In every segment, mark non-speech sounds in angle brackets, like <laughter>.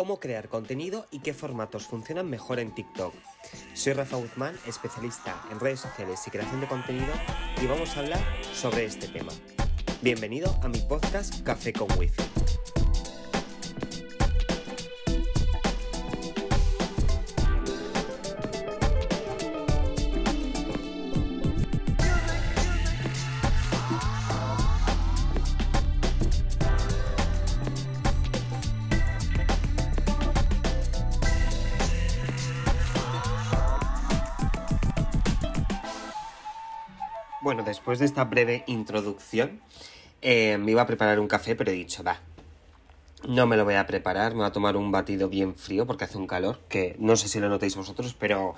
cómo crear contenido y qué formatos funcionan mejor en TikTok. Soy Rafa Guzmán, especialista en redes sociales y creación de contenido y vamos a hablar sobre este tema. Bienvenido a mi podcast Café con Wifi. Bueno, después de esta breve introducción, eh, me iba a preparar un café, pero he dicho, va, no me lo voy a preparar, me voy a tomar un batido bien frío porque hace un calor, que no sé si lo notáis vosotros, pero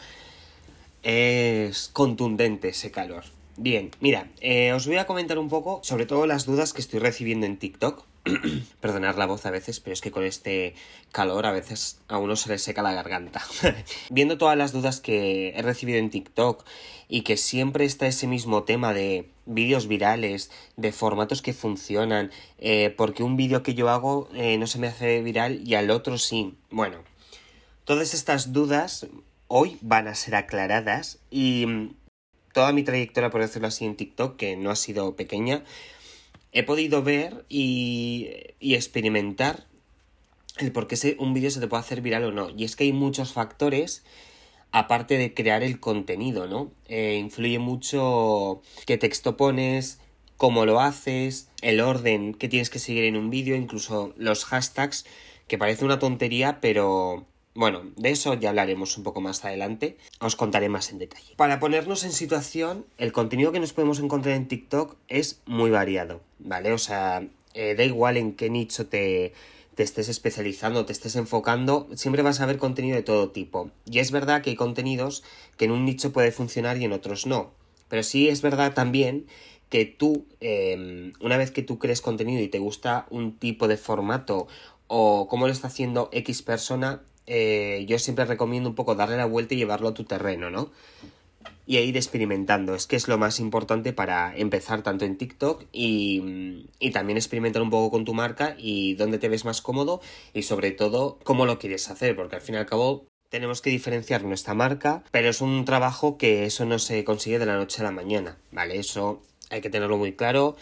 es contundente ese calor. Bien, mira, eh, os voy a comentar un poco sobre todo las dudas que estoy recibiendo en TikTok. <clears throat> Perdonar la voz a veces, pero es que con este calor a veces a uno se le seca la garganta. <laughs> Viendo todas las dudas que he recibido en TikTok y que siempre está ese mismo tema de vídeos virales, de formatos que funcionan, eh, porque un vídeo que yo hago eh, no se me hace viral y al otro sí. Bueno, todas estas dudas hoy van a ser aclaradas y toda mi trayectoria, por decirlo así, en TikTok, que no ha sido pequeña, he podido ver y, y experimentar el por qué un vídeo se te puede hacer viral o no. Y es que hay muchos factores, aparte de crear el contenido, ¿no? Eh, influye mucho qué texto pones, cómo lo haces, el orden que tienes que seguir en un vídeo, incluso los hashtags, que parece una tontería, pero bueno, de eso ya hablaremos un poco más adelante, os contaré más en detalle. Para ponernos en situación, el contenido que nos podemos encontrar en TikTok es muy variado, ¿vale? O sea, eh, da igual en qué nicho te, te estés especializando, te estés enfocando, siempre vas a ver contenido de todo tipo. Y es verdad que hay contenidos que en un nicho puede funcionar y en otros no. Pero sí es verdad también que tú, eh, una vez que tú crees contenido y te gusta un tipo de formato o cómo lo está haciendo X persona, eh, yo siempre recomiendo un poco darle la vuelta y llevarlo a tu terreno, ¿no? Y ir experimentando, es que es lo más importante para empezar tanto en TikTok y, y también experimentar un poco con tu marca y dónde te ves más cómodo y sobre todo cómo lo quieres hacer, porque al fin y al cabo tenemos que diferenciar nuestra marca, pero es un trabajo que eso no se consigue de la noche a la mañana, ¿vale? Eso hay que tenerlo muy claro,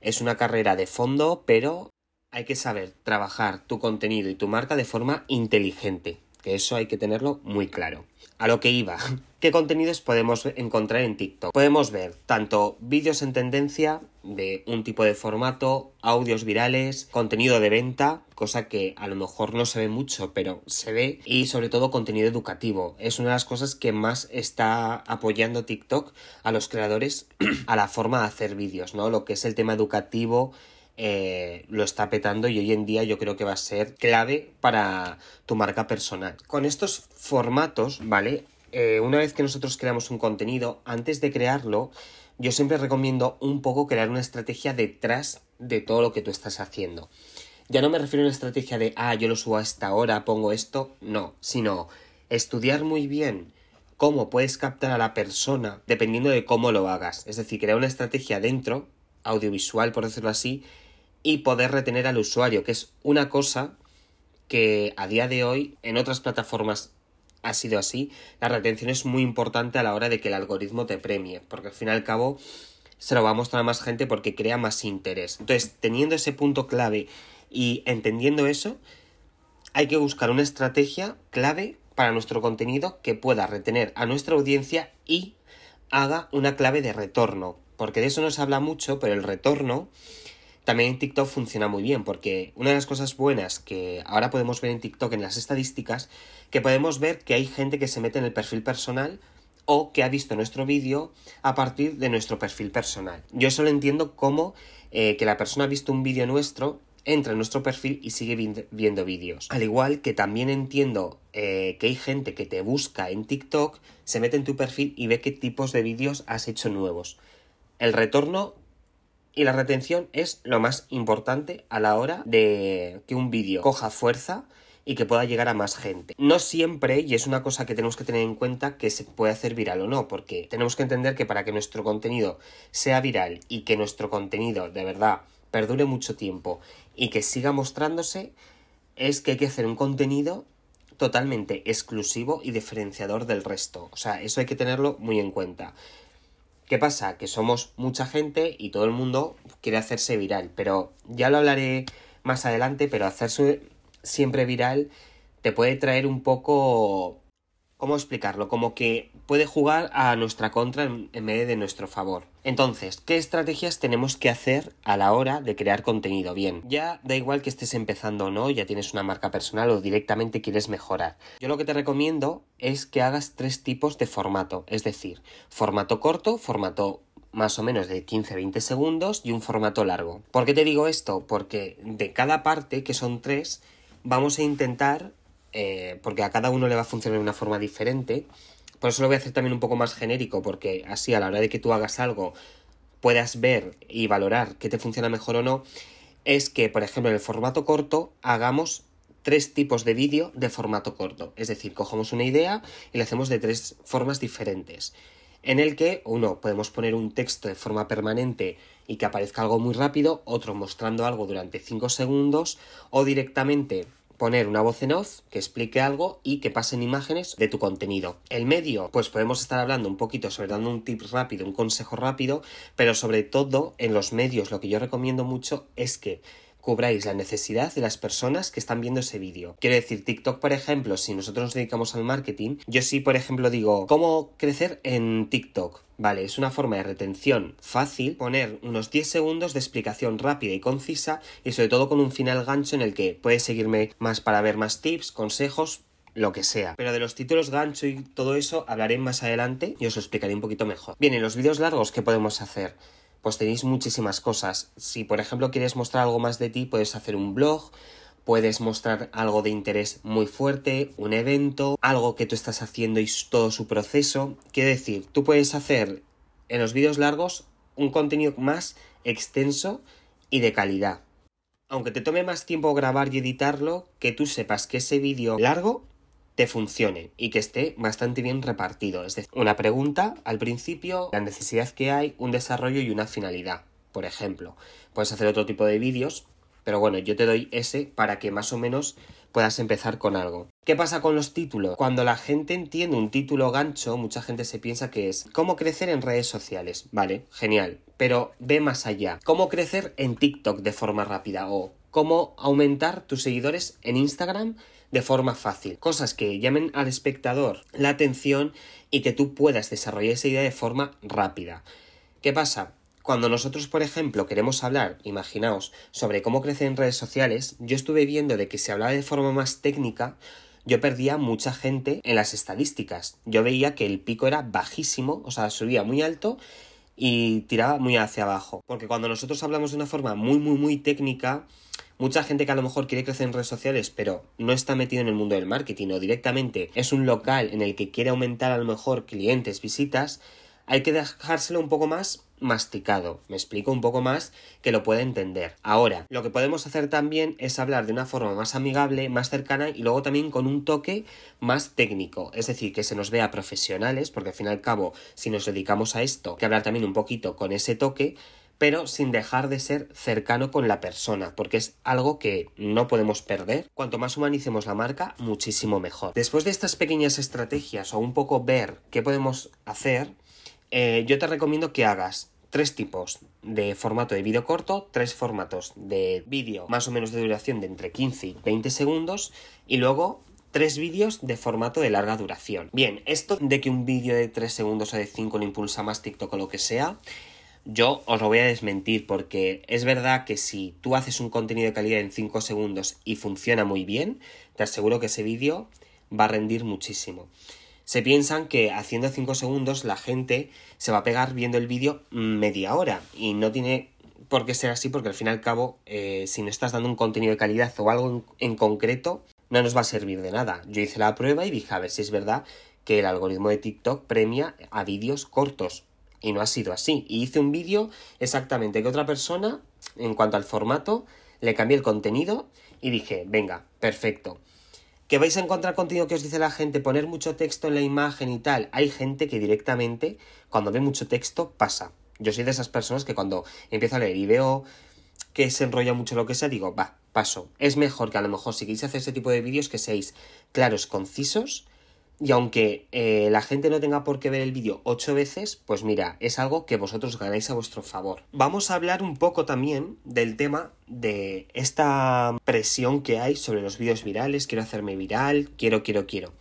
es una carrera de fondo, pero hay que saber trabajar tu contenido y tu marca de forma inteligente, que eso hay que tenerlo muy claro. A lo que iba, <laughs> ¿qué contenidos podemos encontrar en TikTok? Podemos ver tanto vídeos en tendencia de un tipo de formato, audios virales, contenido de venta, cosa que a lo mejor no se ve mucho, pero se ve, y sobre todo contenido educativo. Es una de las cosas que más está apoyando TikTok a los creadores <clears throat> a la forma de hacer vídeos, ¿no? Lo que es el tema educativo eh, lo está petando y hoy en día yo creo que va a ser clave para tu marca personal. Con estos formatos, ¿vale? Eh, una vez que nosotros creamos un contenido, antes de crearlo, yo siempre recomiendo un poco crear una estrategia detrás de todo lo que tú estás haciendo. Ya no me refiero a una estrategia de, ah, yo lo subo a esta hora, pongo esto, no, sino estudiar muy bien cómo puedes captar a la persona dependiendo de cómo lo hagas. Es decir, crear una estrategia dentro, audiovisual, por decirlo así, y poder retener al usuario, que es una cosa que a día de hoy en otras plataformas ha sido así. La retención es muy importante a la hora de que el algoritmo te premie, porque al fin y al cabo se lo va a mostrar a más gente porque crea más interés. Entonces, teniendo ese punto clave y entendiendo eso, hay que buscar una estrategia clave para nuestro contenido que pueda retener a nuestra audiencia y haga una clave de retorno. Porque de eso no se habla mucho, pero el retorno también en TikTok funciona muy bien, porque una de las cosas buenas que ahora podemos ver en TikTok en las estadísticas, que podemos ver que hay gente que se mete en el perfil personal o que ha visto nuestro vídeo a partir de nuestro perfil personal. Yo solo entiendo como eh, que la persona ha visto un vídeo nuestro, entra en nuestro perfil y sigue viendo vídeos. Al igual que también entiendo eh, que hay gente que te busca en TikTok, se mete en tu perfil y ve qué tipos de vídeos has hecho nuevos. El retorno y la retención es lo más importante a la hora de que un vídeo coja fuerza y que pueda llegar a más gente. No siempre, y es una cosa que tenemos que tener en cuenta, que se puede hacer viral o no, porque tenemos que entender que para que nuestro contenido sea viral y que nuestro contenido de verdad perdure mucho tiempo y que siga mostrándose, es que hay que hacer un contenido totalmente exclusivo y diferenciador del resto. O sea, eso hay que tenerlo muy en cuenta. ¿Qué pasa? Que somos mucha gente y todo el mundo quiere hacerse viral, pero ya lo hablaré más adelante, pero hacerse siempre viral te puede traer un poco ¿Cómo explicarlo? Como que puede jugar a nuestra contra en, vez de nuestro favor. Entonces, ¿qué estrategias tenemos que hacer a la hora de crear contenido? Bien, ya da igual que estés empezando o no, ya tienes una marca personal o directamente quieres mejorar. Yo lo que te recomiendo es que hagas tres tipos de formato, es decir, formato corto, formato más o menos de 15-20 segundos y un formato largo. ¿Por qué te digo esto? Porque de cada parte, que son tres, vamos a intentar eh, porque a cada uno le va a funcionar de una forma diferente. Por eso lo voy a hacer también un poco más genérico, porque así a la hora de que tú hagas algo puedas ver y valorar qué te funciona mejor o no, es que, por ejemplo, en el formato corto hagamos tres tipos de vídeo de formato corto. Es decir, cogemos una idea y la hacemos de tres formas diferentes. En el que, uno, podemos poner un texto de forma permanente y que aparezca algo muy rápido, otro mostrando algo durante 5 segundos, o directamente poner una voz en off que explique algo y que pasen imágenes de tu contenido. El medio, pues podemos estar hablando un poquito sobre dando un tip rápido, un consejo rápido, pero sobre todo en los medios lo que yo recomiendo mucho es que cubráis la necesidad de las personas que están viendo ese vídeo. Quiero decir, TikTok, por ejemplo, si nosotros nos dedicamos al marketing, yo sí, por ejemplo, digo, ¿cómo crecer en TikTok? Vale, es una forma de retención fácil poner unos 10 segundos de explicación rápida y concisa y sobre todo con un final gancho en el que puedes seguirme más para ver más tips, consejos, lo que sea. Pero de los títulos gancho y todo eso hablaré más adelante y os lo explicaré un poquito mejor. Bien, en los vídeos largos, ¿qué podemos hacer? Pues tenéis muchísimas cosas. Si por ejemplo quieres mostrar algo más de ti, puedes hacer un blog, puedes mostrar algo de interés muy fuerte, un evento, algo que tú estás haciendo y todo su proceso. Quiere decir, tú puedes hacer en los vídeos largos un contenido más extenso y de calidad. Aunque te tome más tiempo grabar y editarlo, que tú sepas que ese vídeo largo te funcione y que esté bastante bien repartido. Es decir, una pregunta al principio, la necesidad que hay, un desarrollo y una finalidad. Por ejemplo, puedes hacer otro tipo de vídeos pero bueno, yo te doy ese para que más o menos puedas empezar con algo. ¿Qué pasa con los títulos? Cuando la gente entiende un título gancho, mucha gente se piensa que es cómo crecer en redes sociales. Vale, genial. Pero ve más allá. ¿Cómo crecer en TikTok de forma rápida? O cómo aumentar tus seguidores en Instagram de forma fácil. Cosas que llamen al espectador la atención y que tú puedas desarrollar esa idea de forma rápida. ¿Qué pasa? Cuando nosotros, por ejemplo, queremos hablar, imaginaos, sobre cómo crecer en redes sociales, yo estuve viendo de que se hablaba de forma más técnica, yo perdía mucha gente en las estadísticas. Yo veía que el pico era bajísimo, o sea, subía muy alto y tiraba muy hacia abajo. Porque cuando nosotros hablamos de una forma muy, muy, muy técnica, mucha gente que a lo mejor quiere crecer en redes sociales, pero no está metido en el mundo del marketing o directamente es un local en el que quiere aumentar a lo mejor clientes, visitas, hay que dejárselo un poco más masticado. Me explico un poco más que lo pueda entender. Ahora, lo que podemos hacer también es hablar de una forma más amigable, más cercana y luego también con un toque más técnico. Es decir, que se nos vea profesionales, porque al fin y al cabo, si nos dedicamos a esto, que hablar también un poquito con ese toque, pero sin dejar de ser cercano con la persona, porque es algo que no podemos perder. Cuanto más humanicemos la marca, muchísimo mejor. Después de estas pequeñas estrategias o un poco ver qué podemos hacer, eh, yo te recomiendo que hagas tres tipos de formato de vídeo corto, tres formatos de vídeo más o menos de duración de entre 15 y 20 segundos y luego tres vídeos de formato de larga duración. Bien, esto de que un vídeo de 3 segundos o de 5 lo impulsa más TikTok o lo que sea, yo os lo voy a desmentir porque es verdad que si tú haces un contenido de calidad en 5 segundos y funciona muy bien, te aseguro que ese vídeo va a rendir muchísimo se piensan que haciendo 5 segundos la gente se va a pegar viendo el vídeo media hora y no tiene por qué ser así porque al fin y al cabo eh, si no estás dando un contenido de calidad o algo en, concreto no nos va a servir de nada. Yo hice la prueba y dije a ver si es verdad que el algoritmo de TikTok premia a vídeos cortos y no ha sido así. Y hice un vídeo exactamente que otra persona en cuanto al formato le cambié el contenido y dije venga, perfecto que vais a encontrar contenido que os dice la gente, poner mucho texto en la imagen y tal. Hay gente que directamente, cuando ve mucho texto, pasa. Yo soy de esas personas que cuando empiezo a leer y veo que se enrolla mucho lo que sea, digo, va, paso. Es mejor que a lo mejor si queréis hacer ese tipo de vídeos que seáis claros, concisos y aunque eh, la gente no tenga por qué ver el vídeo ocho veces, pues mira, es algo que vosotros ganáis a vuestro favor. Vamos a hablar un poco también del tema de esta presión que hay sobre los vídeos virales. Quiero hacerme viral, quiero, quiero, quiero.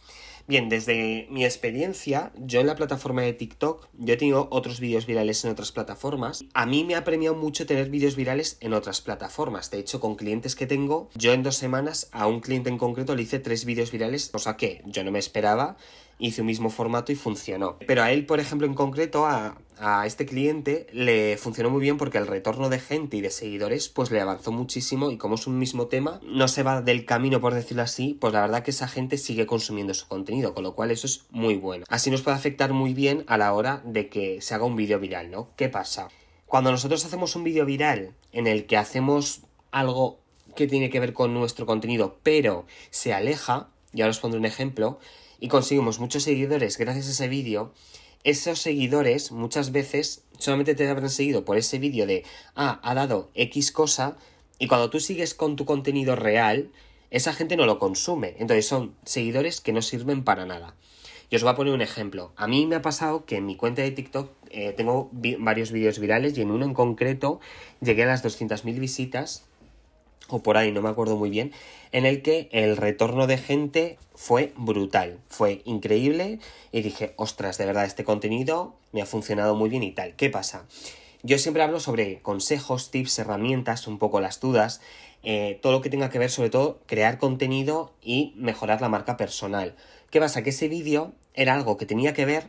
Bien, desde mi experiencia, yo en la plataforma de TikTok, yo he tenido otros vídeos virales en otras plataformas. A mí me ha premiado mucho tener vídeos virales en otras plataformas. De hecho, con clientes que tengo, yo en dos semanas a un cliente en concreto le hice tres vídeos virales, cosa que yo no me esperaba hice un mismo formato y funcionó. Pero a él, por ejemplo, en concreto, a, a, este cliente le funcionó muy bien porque el retorno de gente y de seguidores pues le avanzó muchísimo y como es un mismo tema, no se va del camino por decirlo así, pues la verdad que esa gente sigue consumiendo su contenido, con lo cual eso es muy bueno. Así nos puede afectar muy bien a la hora de que se haga un vídeo viral, ¿no? ¿Qué pasa? Cuando nosotros hacemos un vídeo viral en el que hacemos algo que tiene que ver con nuestro contenido, pero se aleja, y ahora os pondré un ejemplo, y conseguimos muchos seguidores gracias a ese vídeo, esos seguidores muchas veces solamente te habrán seguido por ese vídeo de, ah, ha dado X cosa, y cuando tú sigues con tu contenido real, esa gente no lo consume. Entonces son seguidores que no sirven para nada. Y os voy a poner un ejemplo. A mí me ha pasado que en mi cuenta de TikTok eh, tengo varios vídeos virales y en uno en concreto llegué a las 200.000 visitas o por ahí, no me acuerdo muy bien, en el que el retorno de gente fue brutal, fue increíble y dije, ostras, de verdad, este contenido me ha funcionado muy bien y tal. ¿Qué pasa? Yo siempre hablo sobre consejos, tips, herramientas, un poco las dudas, eh, todo lo que tenga que ver sobre todo crear contenido y mejorar la marca personal. ¿Qué pasa? Que ese vídeo era algo que tenía que ver,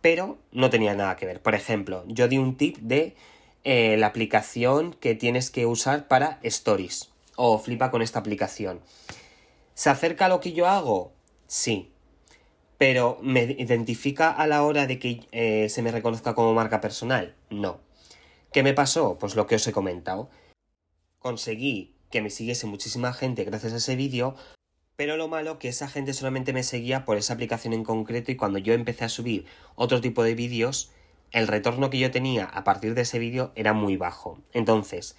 pero no tenía nada que ver. Por ejemplo, yo di un tip de eh, la aplicación que tienes que usar para stories. O flipa con esta aplicación. ¿Se acerca a lo que yo hago? Sí. Pero ¿me identifica a la hora de que eh, se me reconozca como marca personal? No. ¿Qué me pasó? Pues lo que os he comentado. Conseguí que me siguiese muchísima gente gracias a ese vídeo, pero lo malo que esa gente solamente me seguía por esa aplicación en concreto y cuando yo empecé a subir otro tipo de vídeos, el retorno que yo tenía a partir de ese vídeo era muy bajo. Entonces,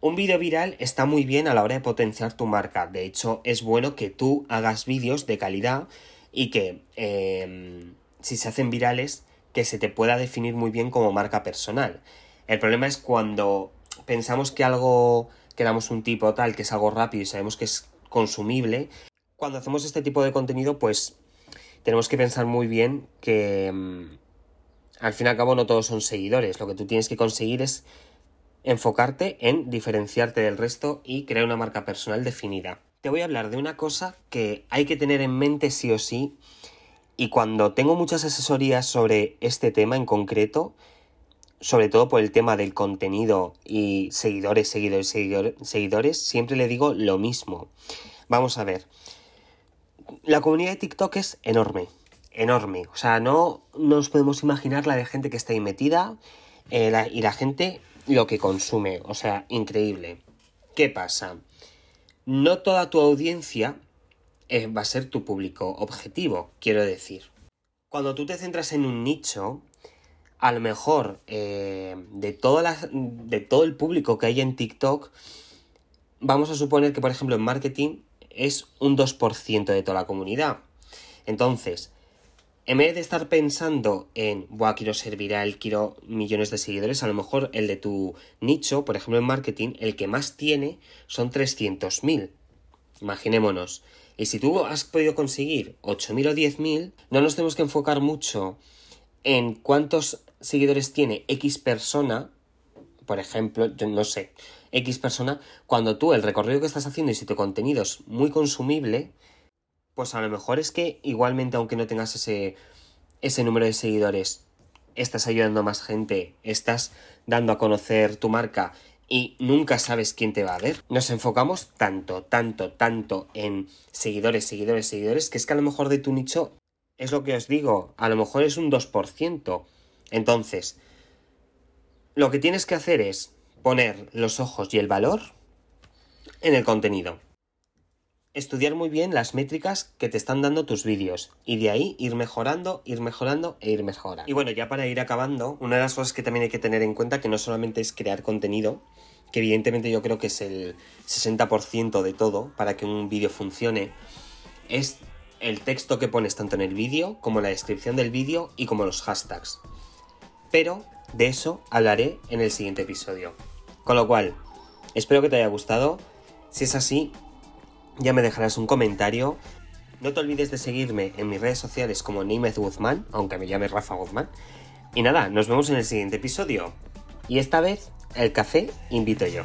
un vídeo viral está muy bien a la hora de potenciar tu marca. De hecho, es bueno que tú hagas vídeos de calidad y que eh, si se hacen virales, que se te pueda definir muy bien como marca personal. El problema es cuando pensamos que algo, que damos un tipo tal, que es algo rápido y sabemos que es consumible. Cuando hacemos este tipo de contenido, pues tenemos que pensar muy bien que mm, al fin y al cabo no todos son seguidores. Lo que tú tienes que conseguir es enfocarte en diferenciarte del resto y crear una marca personal definida. Te voy a hablar de una cosa que hay que tener en mente sí o sí y cuando tengo muchas asesorías sobre este tema en concreto, sobre todo por el tema del contenido y seguidores, seguidores, seguidores, seguidores siempre le digo lo mismo. Vamos a ver. La comunidad de TikTok es enorme enorme. O sea, no nos podemos imaginar la de gente que está ahí metida eh, y la gente lo que consume. O sea, increíble. ¿Qué pasa? No toda tu audiencia eh, va a ser tu público objetivo, quiero decir. Cuando tú te centras en un nicho, a lo mejor eh, de, toda de todo el público que hay en TikTok, vamos a suponer que, por ejemplo, en marketing es un 2% de toda la comunidad. Entonces, en vez de estar pensando en, Buah, quiero ser viral, quiero millones de seguidores, a lo mejor el de tu nicho, por ejemplo en marketing, el que más tiene son 300.000. Imaginémonos. Y si tú has podido conseguir 8.000 o 10.000, no nos tenemos que enfocar mucho en cuántos seguidores tiene X persona, por ejemplo, yo no sé, X persona, cuando tú el recorrido que estás haciendo y si tu contenido es muy consumible, pues a lo mejor es que igualmente aunque no tengas ese, ese número de seguidores, estás ayudando a más gente, estás dando a conocer tu marca y nunca sabes quién te va a ver. Nos enfocamos tanto, tanto, tanto en seguidores, seguidores, seguidores, que es que a lo mejor de tu nicho es lo que os digo, a lo mejor es un 2%. Entonces, lo que tienes que hacer es poner los ojos y el valor en el contenido estudiar muy bien las métricas que te están dando tus vídeos y de ahí ir mejorando, ir mejorando e ir mejorando. Y bueno, ya para ir acabando, una de las cosas que también hay que tener en cuenta que no solamente es crear contenido, que evidentemente yo creo que es el 60% de todo para que un vídeo funcione, es el texto que pones tanto en el vídeo como la descripción del vídeo y como los hashtags. Pero de eso hablaré en el siguiente episodio. Con lo cual, espero que te haya gustado. Si es así, ya me dejarás un comentario. No te olvides de seguirme en mis redes sociales como Nimez Guzmán, aunque me llame Rafa Guzmán. Y nada, nos vemos en el siguiente episodio. Y esta vez, el café invito yo.